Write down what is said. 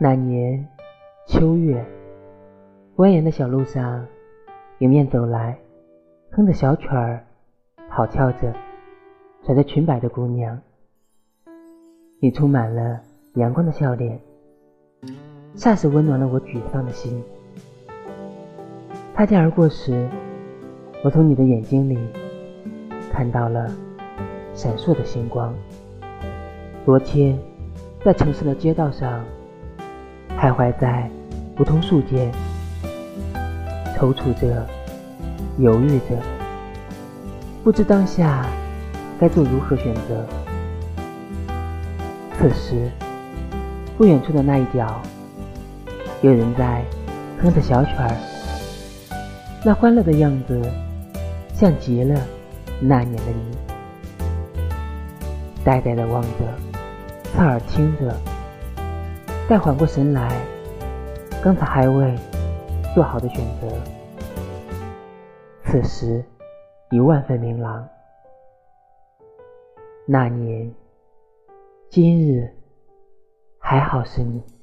那年秋月，蜿蜒的小路上，迎面走来，哼着小曲儿，跑跳着，甩着裙摆的姑娘。你充满了阳光的笑脸，霎时温暖了我沮丧的心。擦肩而过时，我从你的眼睛里看到了闪烁的星光。昨天，在城市的街道上。徘徊在梧桐树间，踌躇着，犹豫着，不知当下该做如何选择。此时，不远处的那一角，有人在哼着小曲儿，那欢乐的样子，像极了那年的你。呆呆的望着，侧耳听着。待缓过神来，刚才还未做好的选择，此时已万分明朗。那年今日，还好是你。